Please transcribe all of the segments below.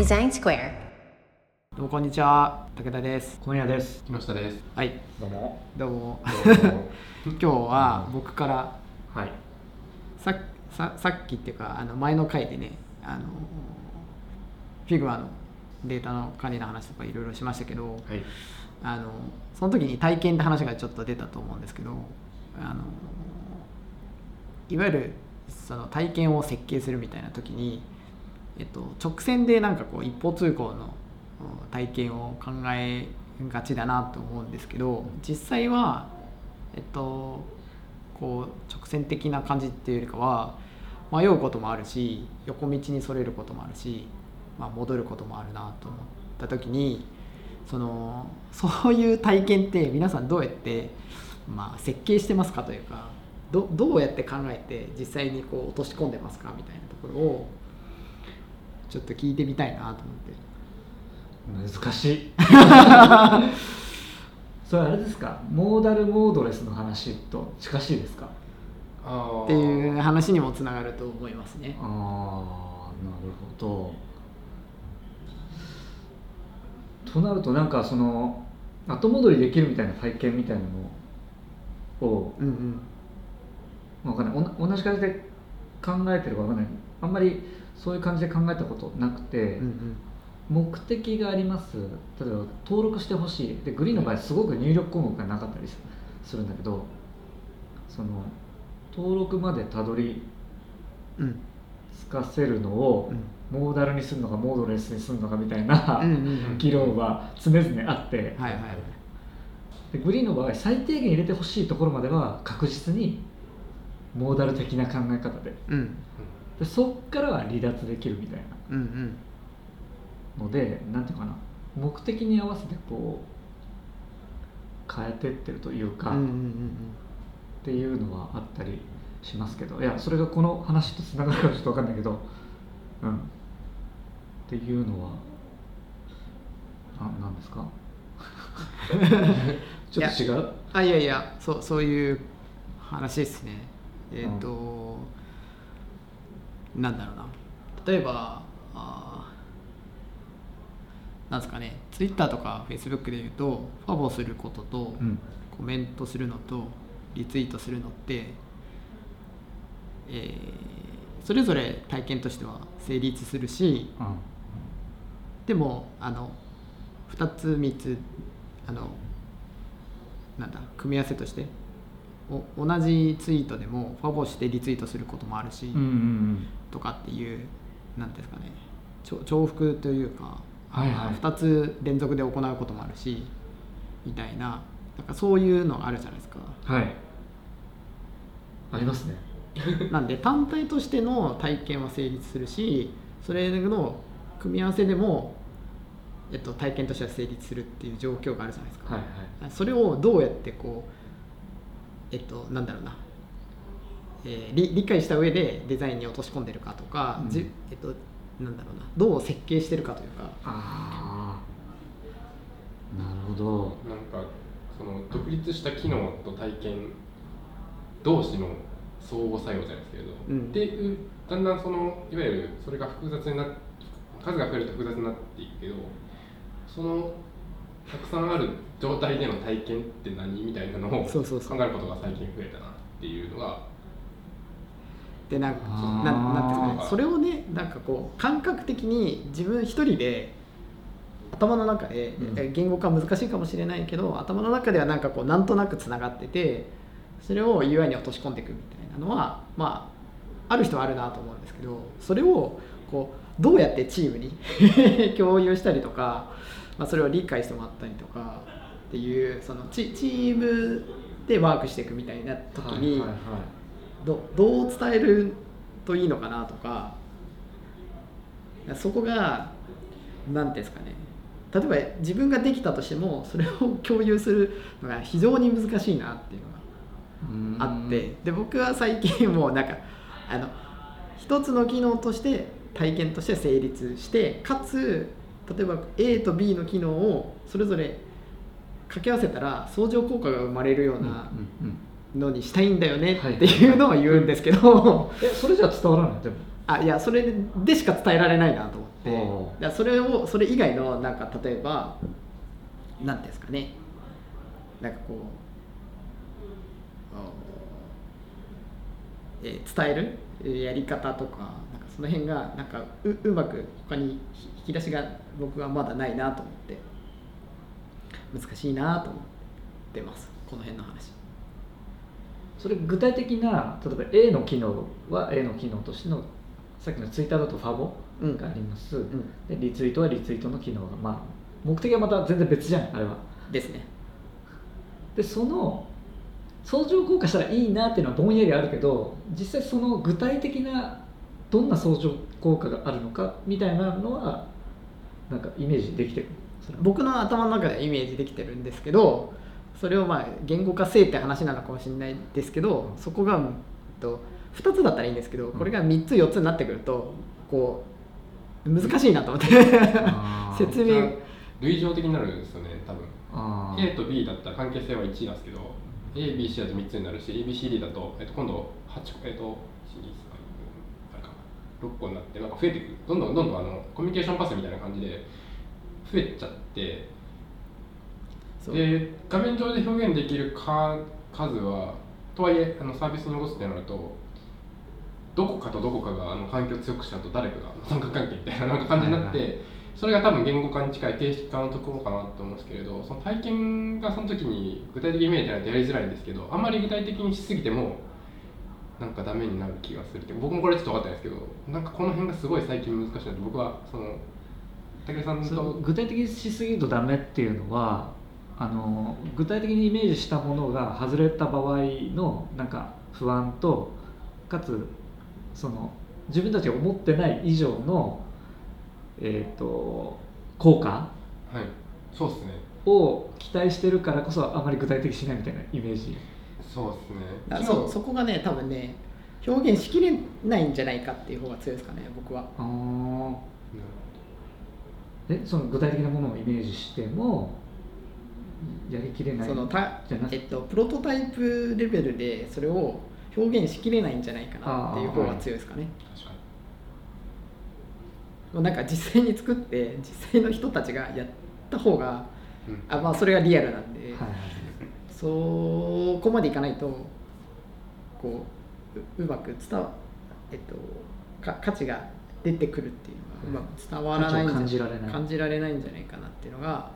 デザインスクエアどうもこんにちは武田です今夜です。木下です。はいどうも。どうもどうも 今日は僕からはい。さささっきっていうかあの前の回でねあの Figma のデータの管理の話とかいろいろしましたけど、はい。あのその時に体験って話がちょっと出たと思うんですけどあのいわゆるその体験を設計するみたいな時に、えっと、直線でなんかこう一方通行の体験を考えがちだなと思うんですけど実際は、えっと、こう直線的な感じっていうよりかは迷うこともあるし横道にそれることもあるし、まあ、戻ることもあるなと思った時にそのそういう体験って皆さんどうやって、まあ、設計してますかというかどどうやって考えて実際にこう落とし込んでますかみたいなところをちょっと聞いてみたいなと思って。難しい。それあれですか？モーダルモードレスの話と近しいですか？あっていう話にもつながると思いますね。ああ、なるほど。となるとなんかその後戻りできるみたいな体験みたいなのをうんうんわかんない同じ感じで考えてるかわかんないあんまりそういう感じで考えたことなくて、うんうん。目的があります。例えば登録してほしい。でグリーンの場合すごく入力項目がなかったりすするんだけどその登録までたどりうん着かせるのをうん。モーダルにするのかモードレスにするのかみたいな、議論は常々あって、はいはい。でグリーンの場合最低限入れてほしいところまでは確実にモーダル的な考え方でうんでそっからは離脱できるみたいな。うんうん。のでなんていうかな。目的に合わせてこう変えてってるというか、うんうんうっんていうのはあったりしますけど。いやそれがこの話とつながるかちょっと分かんないけど。うん。っていうのはななんですか？ちょっと違う？あいやいやそうそういう話ですね。えっ、と、なんだろうな。例えばあーなんですかね。ツイッターとかフェイスブックで言うとファボすることと、うん。コメントするのとリツイートするのって、えーそれぞれ体験としては成立するしうん。でもあの2つ3つあのなんだ組み合わせとしてお同じツイートでもファボしてリツイートすることもあるし、うんうんとかっていうなんていうんですかね。重複というか、はいはい。2つ連続で行うこともあるしみたいななんかそういうのがあるじゃないですか。うんはい。ありますね。なんで単体としての体験は成立するしそれの組み合わせでも、えっと、体験としては成立するっていう状況があるじゃないですか、はいはい。それをどうやってこうえっとなんだろうな、えー理理解した上でデザインに落とし込んでるかとか、うん。じえっとなんだろうな。どう設計してるかというか。ああなるほど。なんかその独立した機能と体験同士の相互作用じゃないですけれど、うん。っていうだんだんそのいわゆるそれが複雑になっ数が増えると複雑になっていくけどそのたくさんある状態での体験って何みたいなのを考そうそうそう。えることが最近増えたなっていうのがでなんかなんなんていうんですかねそれをねなんかこう感覚的に自分一人で頭の中で、うん。え言語化難しいかもしれないけど頭の中ではなんかこうなんとなくつながっててそれを UI に落とし込んでいくみたいなのはまあある人はあるなと思うんですけどそれをこうどうやってチームに 共有したりとか、まあ、それを理解してもらったりとかっていうそのチチームでワークしていくみたいな時に、どどう伝えるといいのかなとかそこが何ていうんですかね。例えば自分ができたとしてもそれを共有するのが非常に難しいなっていうのがあって。で僕は最近もうなんかあの一つの機能として体験として成立してかつ例えば A と B の機能をそれぞれ掛け合わせたら相乗効果が生まれるようなのにしたいんだよねっていうのを言うんですけど、えそれじゃ伝わらない？でも。あいやそれでしか伝えられないなと思って。それをそれ以外のなんか例えばなんていうんですかね。なんかこうえー伝える？えーやり方とかなんかその辺がなんかううまく他に引き出しが僕はまだないなと思って難しいなと思ってます。この辺の話。それ具体的な例えば A の機能は A の機能としてのさっきのツイッターだとファボうん。があります、ん。でリツイートはリツイートの機能がまあ目的はまた全然別じゃんあれは。ですね。でその相乗効果したらいいなっていうのはぼんやりあるけど実際その具体的などんな相乗効果があるのかみたいなのはなんかイメージできてる僕の頭の中ではイメージできてるんですけどそれをまあ言語化せえって話なのかもしれないですけどそこが、うんと、2つだったらいいんですけどこれが3つ4つになってくるとこう難しいなと思って。説明。類似的になるんですよね多分。A と B だったら関係性は1なんですけど ABC だと3つになるし ABCD だと、えっと、今度8えっとあれかな。6個になってなんか増えていく。どんどんどんどんあのコミュニケーションパスみたいな感じで増えちゃってで画面上で表現できるか数はとはいえあのサービスに起こすってなるとどこかとどこかがあの環境を強くしちゃうと誰かが三角関係みたいななんか感じになって、はいそれが多分言語化に近い形式化のところかなと思うんですけれどその体験がその時に具体的に見えてないとやりづらいんですけどあんまり具体的にしすぎてもなんかダメになる気がするって僕もこれちょっと分かったんですけどなんかこの辺がすごい最近難しいなって僕はその武井さんそのと具体的にしすぎるとダメっていうのはあの具体的にイメージしたものが外れた場合のなんか不安とかつその自分たちが思ってない以上の、えー、と効果はい。そうですね。を期待してるからこそあまり具体的にしないみたいなイメージ。そうですね。そうそこがね多分ね表現しきれないんじゃないかっていう方が強いですかね僕は。あーえその具体的なものをイメージしてもやりきれないそのたえっと、プロトタイプレベルでそれを表現しきれないんじゃないかなっていう方が強いですかね。確かに。もうなんか実際に作って実際の人たちがやった方がうん。あまあそれがリアルなんで、はい。そこまでいかないとこうううまく伝わえっとか価値が出てくるっていうのがうまく伝わらないんじゃ感じられない。感じられないんじゃないかなっていうのが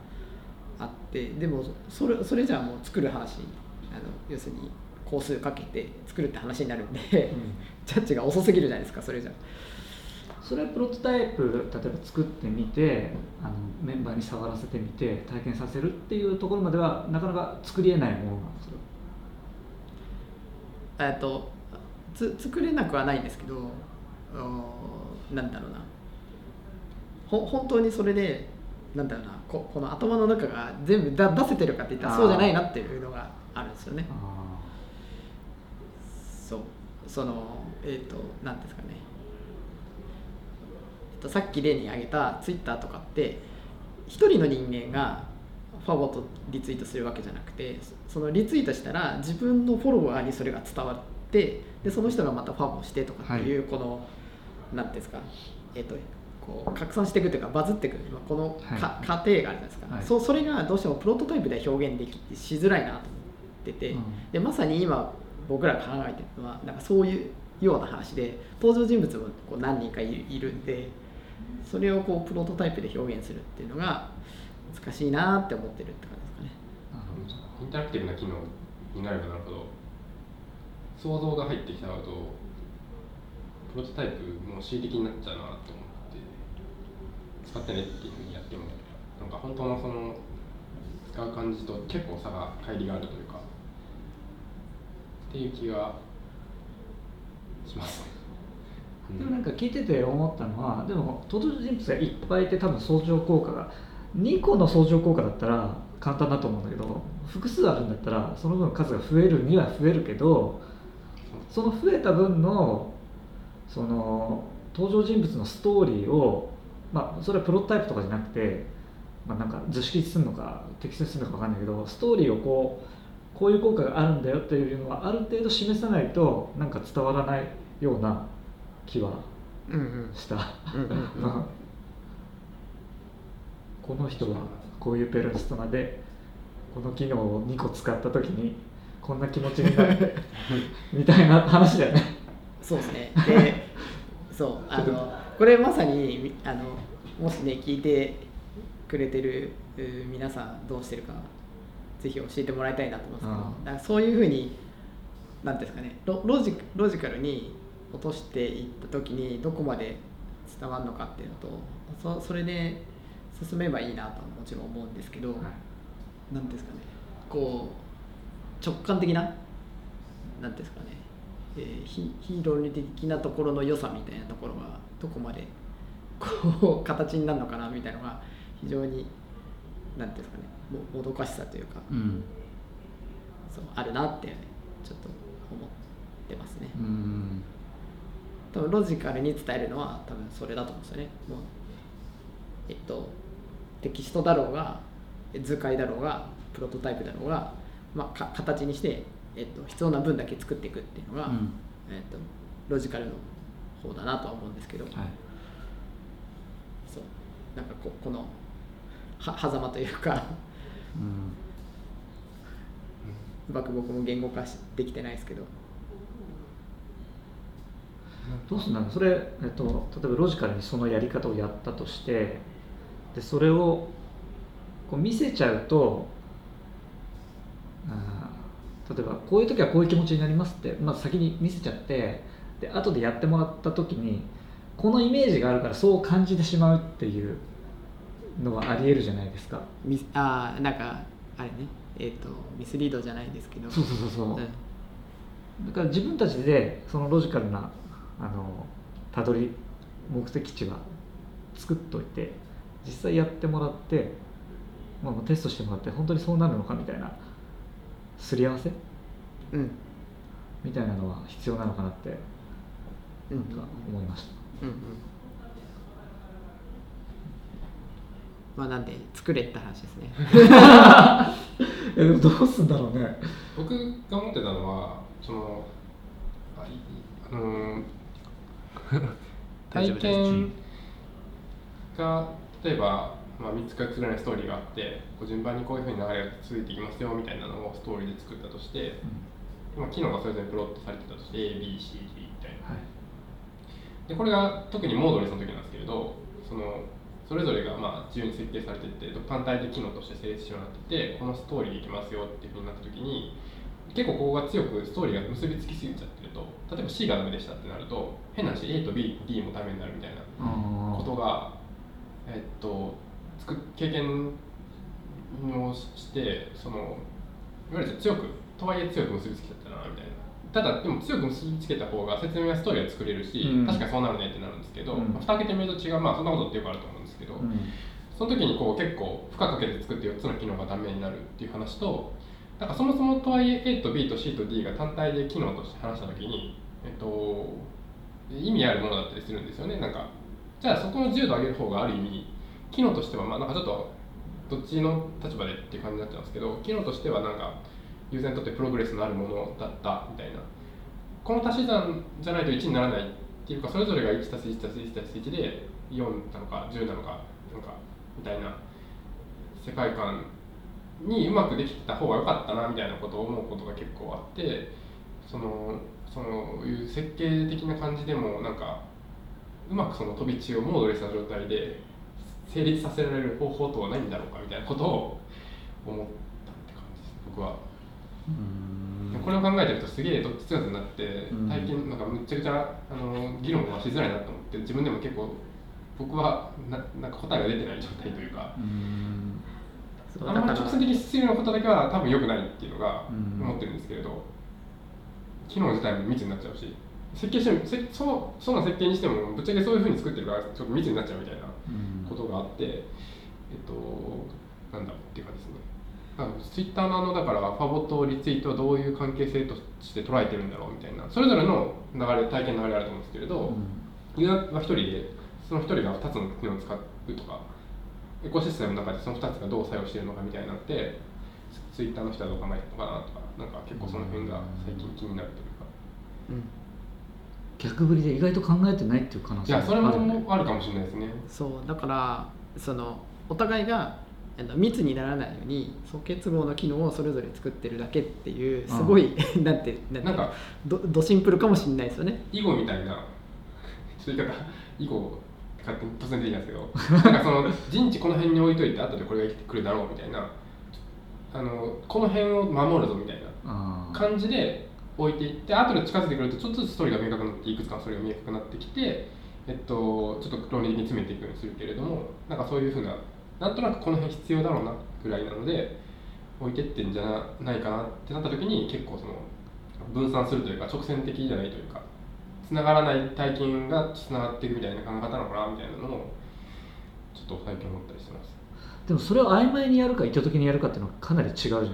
あってでもそれそれじゃあもう作る話あの要するに工数かけて作るって話になるんで、ジャッジが遅すぎるじゃないですかそれじゃ。それはプロトタイプ例えば作ってみてあのメンバーに触らせてみて体験させるっていうところまではなかなか作りえないものなんですよ。えっとつ作れなくはないんですけどうんなんだろうな。ほ本当にそれでなんだろうな。ここの頭の中が全部だ出せてるかって言ったらそうじゃないなっていうのがあるんですよね。あそう。そのえっ、となんですかね、えっと、さっき例に挙げたツイッターとかって一人の人間がファボとリツイートするわけじゃなくてそのリツイートしたら自分のフォロワーにそれが伝わってでその人がまたファボしてとかっていうこの、なんていうんですか？えっ、とこう拡散していくというかバズっていく。まあこのか、はい。過程があるじゃないですか、はい。そそれがどうしてもプロトタイプでは表現できしづらいなと思ってて、うん。でまさに今僕らが考えてるのはなんかそういうような話で登場人物もこう何人かいるんでそれをこうプロトタイプで表現するっていうのが難しいなって思ってるって感じですかね。インタラクティブな機能になればなるほど想像が入ってきたとプロトタイプも恣意的になっちゃうなと思って使ってねっていうふうにやってもなんか本当のその使う感じと結構差が乖離があるというかっていう気がします。でもなんか聞いてて思ったのはでも登場人物がいっぱいいて多分相乗効果が2個の相乗効果だったら簡単だと思うんだけど複数あるんだったらその分数が増えるには増えるけどその増えた分のその登場人物のストーリーをまあそれはプロトタイプとかじゃなくて、まあ、なんか図式するのか適切にするのか分かんないけどストーリーをこうこういう効果があるんだよっていうのはある程度示さないとなんか伝わらないような気はした、この人はこういうペルソナでこの機能を2個使った時にこんな気持ちになってみたいな話だよねそうですね。で そうあのこれまさにみあのもしね聞いてくれてるう皆さんどうしてるかぜひ教えてもらいたいなと思うんですけど、うん。だからそういうふうになんていうんですかねロロジロジカルに落としていった時にどこまで伝わるのかっていうのとそそれで進めばいいなとはもちろん思うんですけど、なんていうんですかねこう直感的ななんていうんですかね、えーヒヒーロー的なところの良さみたいなところがどこまでこう形になるのかなみたいなのが非常になんていうんですかねももどかしさというか、うんそうあるなってちょっと思ってますね。うん多分ロジカルに伝えるのは多分それだと思うんですよね。もうえっとテキストだろうが図解だろうがプロトタイプだろうが、まあ、か形にして、えっと、必要な分だけ作っていくっていうのが、うん。えっと、ロジカルの方だなとは思うんですけど、はい。そう。なんかここのは狭間というかうん。うまく僕も言語化しできてないですけど。どうすんだろう。それ、えっと、例えばロジカルにそのやり方をやったとしてでそれをこう見せちゃうとあー例えばこういう時はこういう気持ちになりますってまず先に見せちゃってで後でやってもらった時にこのイメージがあるからそう感じてしまうっていうのはありえるじゃないですか。ミスあーなんかあれね。えっ、とミスリードじゃないですけど。そうそうそうそう。うん。だから自分たちでそのロジカルなあのたどり目的地は作っといて実際やってもらって、まあ、まあテストしてもらって本当にそうなるのかみたいなすり合わせ？うん。みたいなのは必要なのかなってうん。なんか思いました。うんうん。まあなんで作れって話ですね。えでもどうすんだろうね。僕が思ってたのはそのあいあのー 体験が例えば、まあ、3つか4つぐらいのストーリーがあってこう順番にこういうふうに流れが続いていきますよみたいなのをストーリーで作ったとして、まあ、機能がそれぞれプロットされてたとして ABCD みたいな。はい。でこれが特にモードレスの時なんですけれどそのそれぞれがまあ自由に設計されていて単体で機能として成立しようになっててこのストーリーでいきますよっていうふうになった時に結構ここが強くストーリーが結びつきすぎちゃってると例えば C がダメでしたってなると変な話 A と BD もダメになるみたいなあことがえっと経験をしてそのいわゆる強くとはいえ強く結びつけちゃったなみたいな。ただでも強く結びつけた方が説明やストーリーは作れるし、うん。確かにそうなるねってなるんですけど、うん。まあ蓋開けてみると違うまあそんなことってよくあると思うんですけど、ーうん。その時にこう結構負荷かけて作って4つの機能がダメになるっていう話となんかそもそもとはいえ A と B と C と D が単体で機能として話した時に、えっと、意味あるものだったりするんですよね。なんかじゃあそこの自由度を上げる方がある意味機能としてはまあなんかちょっとどっちの立場でっていう感じになっちゃうんですけど機能としてはなんかユーザーにとってプログレスのあるものだったみたいな。この足し算じゃないと1にならないっていうかそれぞれが 1+1+1+1 で4なのか10なのかなんかみたいな世界観にうまくできた方が良かったなみたいなことを思うことが結構あってそのそういう設計的な感じでもなんかうまくその飛び地をモードレスな状態で成立させられる方法とはないんだろうかみたいなことを思ったって感じです僕は。うん。これを考えてるとすげえどっちつかずになってうん体験なんかむっちゃくちゃあの議論はしづらいなと思って自分でも結構僕はななんか答えが出てない状態というかうあんまり直線的に必要なことだけは多分良くないっていうのがうん思ってるんですけれど機能自体も密になっちゃうし設計してもせそうそうな設計にしてもぶっちゃけそういうふうに作ってるからちょっと密になっちゃうみたいな。うんことがあって、えっと、なんだろうっていうかですね、ツイッターのあのだからファボとリツイートはどういう関係性として捉えてるんだろうみたいな、それぞれの流れ、体験の流れあると思うんですけれど、ユーザーは1人で、その1人が2つの機能を使うとか、エコシステムの中でその2つがどう作用しているのかみたいになって、ツイッターの人はどう考えてるのかなとか、なんか結構その辺が最近気になるというか。うん逆振りで意外と考えてないっていう可能性いやそれあるよね。もあるかもしれないですね。そうだからそのお互いがあの密にならないように素結合の機能をそれぞれ作ってるだけっていうすごい、なんてなんてなんかどどシンプルかもしれないですよね。囲碁みたいなちょっと言い方囲碁勝手に突然出てきたんですけど なんかその陣地この辺に置いといて後でこれが生きてくるだろうみたいなあのこの辺を守るぞみたいな感じで置いていって後で近づいてくるとちょっとずつストーリーが明確になっていくつかのストーリーが明確になってきて、えっと、ちょっと論理的に詰めていくようにするけれどもなんかそういうふうななんとなくこの辺必要だろうなぐらいなので置いてってんじゃないかなってなった時に結構その分散するというか直線的じゃないというかつながらない体験がつながっていくみたいな考え方なのかなみたいなのをちょっと最近思ったりしてます。でもそれを曖昧にやるか意図的にやるかっていうのはかなり違うじゃない？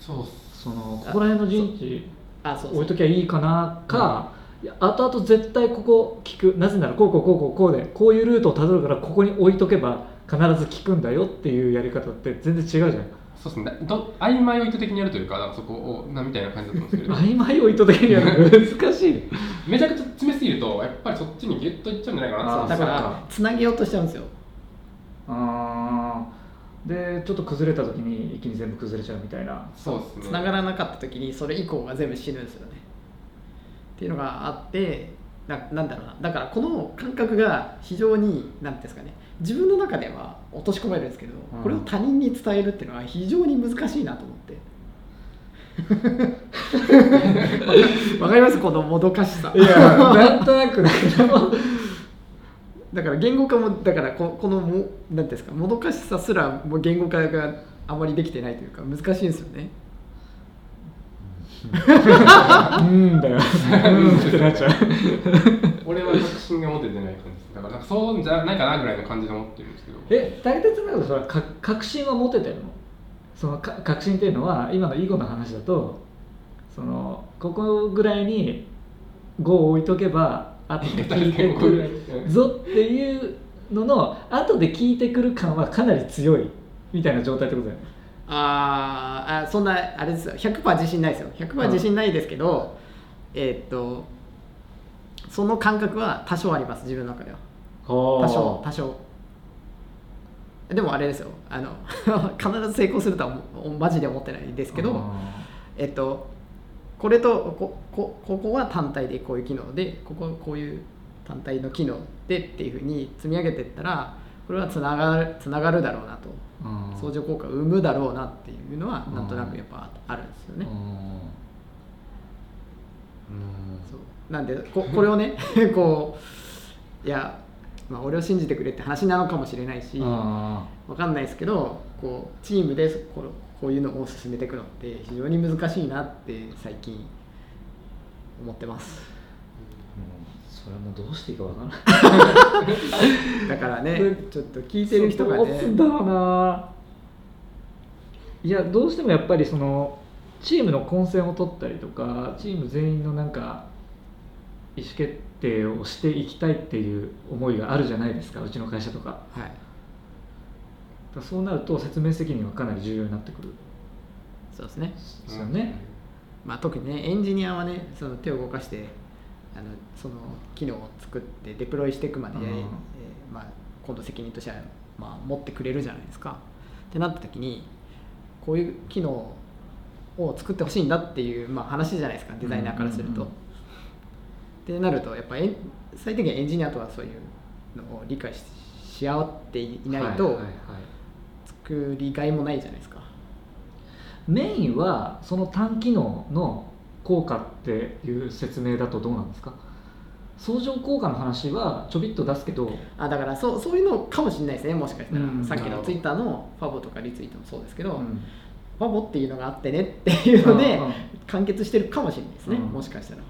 そうそのここら辺の陣地あそうそう。置いときゃいいかなか、いや後々絶対ここ聞く。なぜならこうこうこうこうこうでこういうルートをたどるからここに置いとけば必ず聞くんだよっていうやり方って全然違うじゃないそうですね。ど曖昧を意図的にやるというかそこをなみたいな感じだと思うんですけど。曖昧を意図的にやるの難しいね。めちゃくちゃ詰めすぎるとやっぱりそっちにギュッといっちゃうんじゃないかなだからつなげようとしちゃうんですよ。あーでちょっと崩れた時に一気に全部崩れちゃうみたいな。そうですね。つながらなかった時にそれ以降が全部死ぬんですよね。っていうのがあってななんだろうな。だからこの感覚が非常に何ていうんですかね。自分の中では落とし込めるんですけど、うん。これを他人に伝えるっていうのは非常に難しいなと思って。わかります？このもどかしさ。いやなんとなくだけどだから言語化もだからここのもなんていうんですかもどかしさすらもう言語化があまりできてないというか難しいんですよね。うん。だよ。うんってなっちゃう。俺は確信が持ててない感じ。だからなんかそうじゃないかなぐらいの感じで思ってるんですけど。え大鉄の中でそれはか確信は持ててるの？そのか確信っていうのは今の囲碁の話だとそのここぐらいに5を置いとけば後で聞いてくるぞっていうのの後で聞いてくる感はかなり強いみたいな状態ってことだよね。あーあそんなあれですよ。100%自信ないですよ。100%自信ないですけど、えーっとその感覚は多少あります自分の中では。多少多少。でもあれですよ。あの 必ず成功するとはもマジで思ってないですけどあえっとこれとここここは単体でこういう機能でここはこういう単体の機能でっていうふうに積み上げていったらこれはつながるつながるだろうなと。相乗効果を生むだろうなっていうのはなんとなくやっぱあるんですよね。そう。なんでここれをね こういや、まあ、俺を信じてくれって話なのかもしれないしあわかんないですけどこうチームでこうこういうのを進めていくのって非常に難しいなって最近思ってます。それはもうどうしていいかわからない。だからねでちょっと聞いてる人がどうすんだねろうないやどうしてもやっぱりそのチームの混戦を取ったりとかチーム全員のなんか意思決定をしていきたいっていう思いがあるじゃないですかうちの会社とかはいらそうなると説明責任はかなり重要になってくる。そうですね。ですよね、まあ、特にねエンジニアはねその手を動かしてあのその機能を作ってデプロイしていくまで、うん。えーまあ、今度責任としては、まあ、持ってくれるじゃないですか。ってなった時にこういう機能を作ってほしいんだっていう、まあ、話じゃないですかデザイナーからすると。ってなるとやっぱり最低限エンジニアとはそういうのを理解しし合っていないとはいはいはい作りがいもないじゃないですか。メインはその単機能の効果っていう説明だとどうなんですか？相乗効果の話はちょびっと出すけど。あだからそうそういうのかもしれないですねもしかしたら、うんさっきのツイッターのファボとかリツイートもそうですけど、うん。ファボっていうのがあってねっていうのでうんうん。完結してるかもしれないですね、うん。もしかしたら。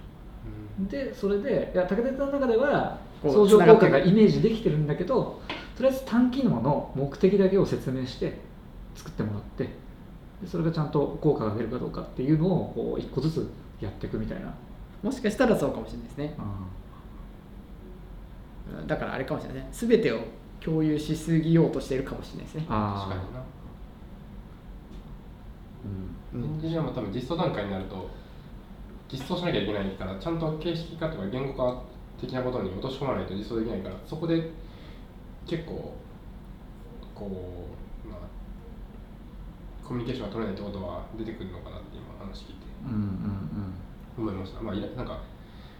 でそれでいや武田さんの中では相乗効果がイメージできてるんだけどとりあえず単機能の目的だけを説明して作ってもらってでそれがちゃんと効果が出るかどうかっていうのをこう一個ずつやっていくみたいな、もしかしたらそうかもしれないですね。だからあれかもしれないね。全てを共有しすぎようとしてるかもしれないですね。あ確かにな。うん。エンジニアも多分実装段階になると実装しなきゃいけないからちゃんと形式化とか言語化的なことに落とし込まないと実装できないからそこで結構こうまあコミュニケーションが取れないってことは出てくるのかなって今話聞いて。思いました。まあなんか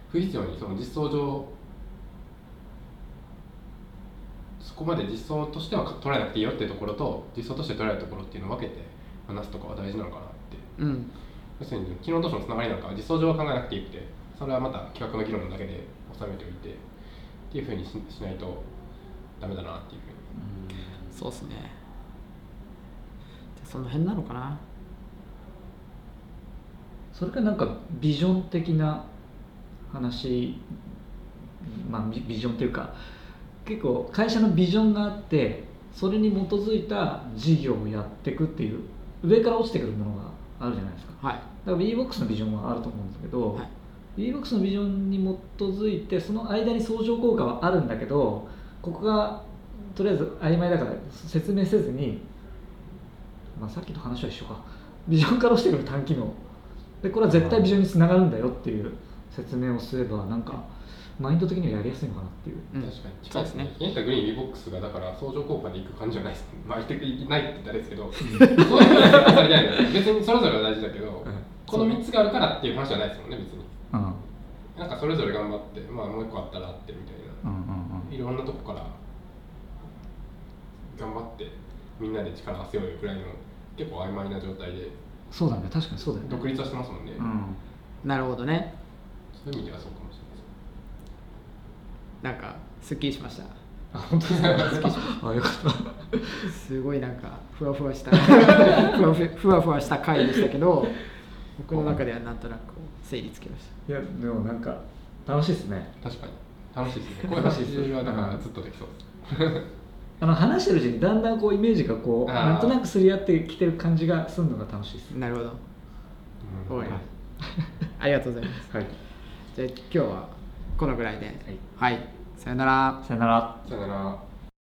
不必要にその実装上そこまで実装としては取らなくていいよっていうところと実装として取られるところっていうのを分けて話すとかは大事なのかなって。うん。要するに機能同士のつながりなんかは実装上は考えなくていいくてそれはまた企画の議論だけで収めておいてっていうふうにししないとダメだなっていうふうに。そうっすね。じゃあその辺なのかな？それからなんかビジョン的な話？まあビビジョンっていうか結構会社のビジョンがあってそれに基づいた事業をやっていくっていう上から落ちてくるものがあるじゃないですか。はい。だから WeBox のビジョンはあると思うんですけど、はい WeBox のビジョンに基づいてその間に相乗効果はあるんだけどここがとりあえず曖昧だから説明せずに、まあ、さっきと話は一緒か。ビジョンから落ちてくる単機能。でこれは絶対ビジョンにつながるんだよっていう説明をすればなんかマインド的にはやりやすいのかなっていう。うん。確かに。そうですね。ヒエンタグリーン V ボックスがだから相乗効果でいく感じじゃないです。ねまあいてないって言ったらですけど 別にそれぞれは大事だけど、この3つがあるからっていう話じゃないですもんね別に。うんうんなんかそれぞれ頑張ってまあもう1個あったらあってみたいな。うんうんいろんなとこから頑張ってみんなで力を合わせようよくらいの結構曖昧な状態でそうだね。確かにそうだよね。独立はしてますもんね、うん。なるほどね。そういう意味ではそうかもしれないですなんかすっきりしました？あ本当ですか？あよかった。すごいなんかふわふわしたふわふふわふわした回でしたけど僕の中ではなんとなく整理つきました。いやでもなんか楽しいですね。確かに。楽しいですね。こういう話はだからずっとできそうです。あの話してるうちにだんだんこうイメージがこうなんとなくすり合ってきてる感じがするのが楽しいです。なるほど。うん。わかりまありがとうございます。はい。じゃあ今日はこのぐらいで。はい、さよなら。さよなら。さよなら